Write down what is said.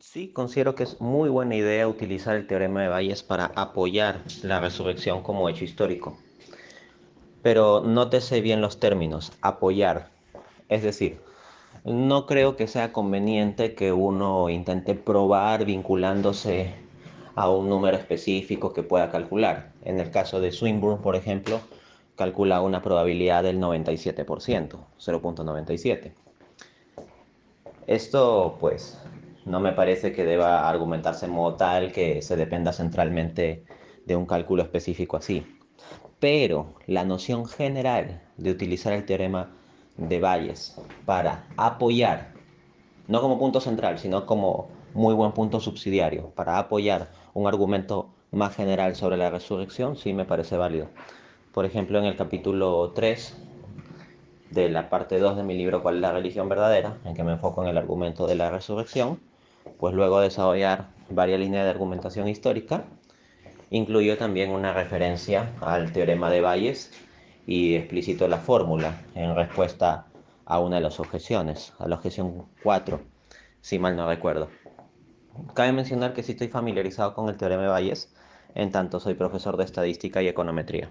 Sí, considero que es muy buena idea utilizar el teorema de Bayes para apoyar la resurrección como hecho histórico. Pero nótese bien los términos, apoyar. Es decir, no creo que sea conveniente que uno intente probar vinculándose a un número específico que pueda calcular. En el caso de Swinburne, por ejemplo, calcula una probabilidad del 97%, 0.97. Esto, pues, no me parece que deba argumentarse en modo tal que se dependa centralmente de un cálculo específico así. Pero la noción general de utilizar el teorema de Bayes para apoyar, no como punto central, sino como muy buen punto subsidiario, para apoyar un argumento más general sobre la resurrección, sí me parece válido. Por ejemplo, en el capítulo 3 de la parte 2 de mi libro ¿Cuál es la religión verdadera?, en que me enfoco en el argumento de la resurrección, pues luego de desarrollar varias líneas de argumentación histórica, incluyó también una referencia al teorema de Bayes y explicitó la fórmula en respuesta a una de las objeciones, a la objeción 4, si mal no recuerdo. Cabe mencionar que sí estoy familiarizado con el teorema de Bayes, en tanto soy profesor de estadística y econometría.